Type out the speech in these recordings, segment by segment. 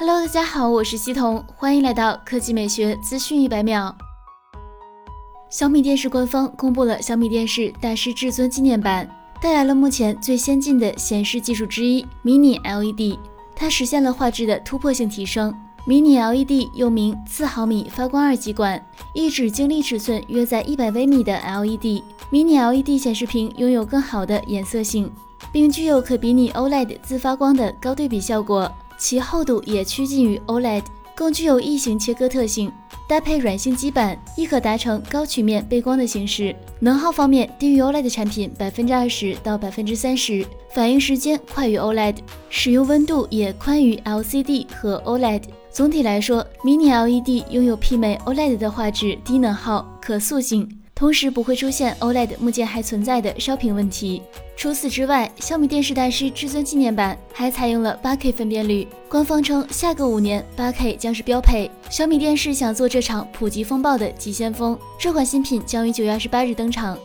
Hello，大家好，我是西彤，欢迎来到科技美学资讯一百秒。小米电视官方公布了小米电视大师至尊纪念版，带来了目前最先进的显示技术之一——迷你 LED，它实现了画质的突破性提升。迷你 LED 又名四毫米发光二极管，一指晶粒尺寸约在一百微米的 LED。迷你 LED 显示屏拥有更好的颜色性，并具有可比拟 OLED 自发光的高对比效果，其厚度也趋近于 OLED，更具有异形切割特性。搭配软性基板，亦可达成高曲面背光的形式。能耗方面，低于 OLED 产品百分之二十到百分之三十，反应时间快于 OLED，使用温度也宽于 LCD 和 OLED。总体来说，迷你 LED 拥有媲美 OLED 的画质、低能耗、可塑性，同时不会出现 OLED 目前还存在的烧屏问题。除此之外，小米电视大师至尊纪念版还采用了 8K 分辨率。官方称，下个五年 8K 将是标配。小米电视想做这场普及风暴的急先锋，这款新品将于九月二十八日登场。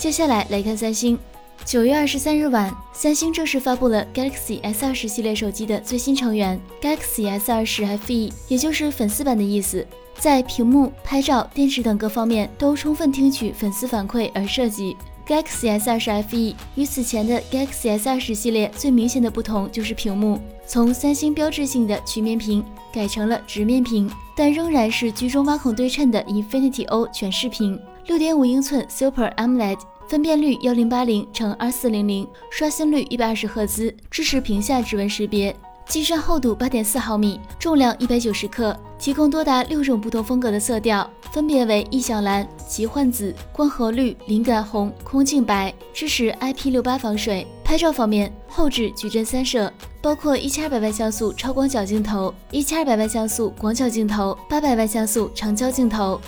接下来来看三星。九月二十三日晚，三星正式发布了 Galaxy S 二十系列手机的最新成员 Galaxy S 二十 FE，也就是粉丝版的意思。在屏幕、拍照、电池等各方面都充分听取粉丝反馈而设计。Galaxy S 二十 FE 与此前的 Galaxy S 二十系列最明显的不同就是屏幕，从三星标志性的曲面屏改成了直面屏，但仍然是居中挖孔对称的 Infinity O 全视屏，六点五英寸 Super AMOLED。分辨率幺零八零乘二四零零，刷新率一百二十赫兹，支持屏下指纹识别，机身厚度八点四毫米，重量一百九十克，提供多达六种不同风格的色调，分别为异响蓝、奇幻紫、光合绿、灵感红、空镜白，支持 IP 六八防水。拍照方面，后置矩阵三摄，包括一千二百万像素超广角镜头、一千二百万像素广角镜头、八百万像素长焦镜头。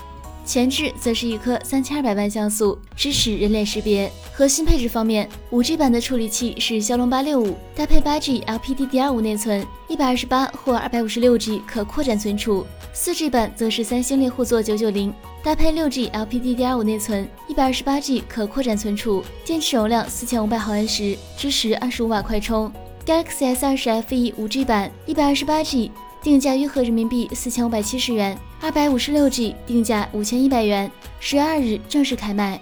前置则是一颗三千二百万像素，支持人脸识别。核心配置方面，五 G 版的处理器是骁龙八六五，搭配八 G LPDDR5 内存，一百二十八或二百五十六 G 可扩展存储。四 G 版则是三星猎户座九九零，搭配六 G LPDDR5 内存，一百二十八 G 可扩展存储，电池容量四千五百毫安时，支持二十五瓦快充。Galaxy S 二十 FE 五 G 版，一百二十八 G。定价约合人民币四千五百七十元，二百五十六 G 定价五千一百元，十月二日正式开卖。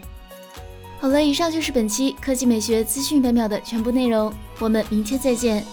好了，以上就是本期科技美学资讯百秒的全部内容，我们明天再见。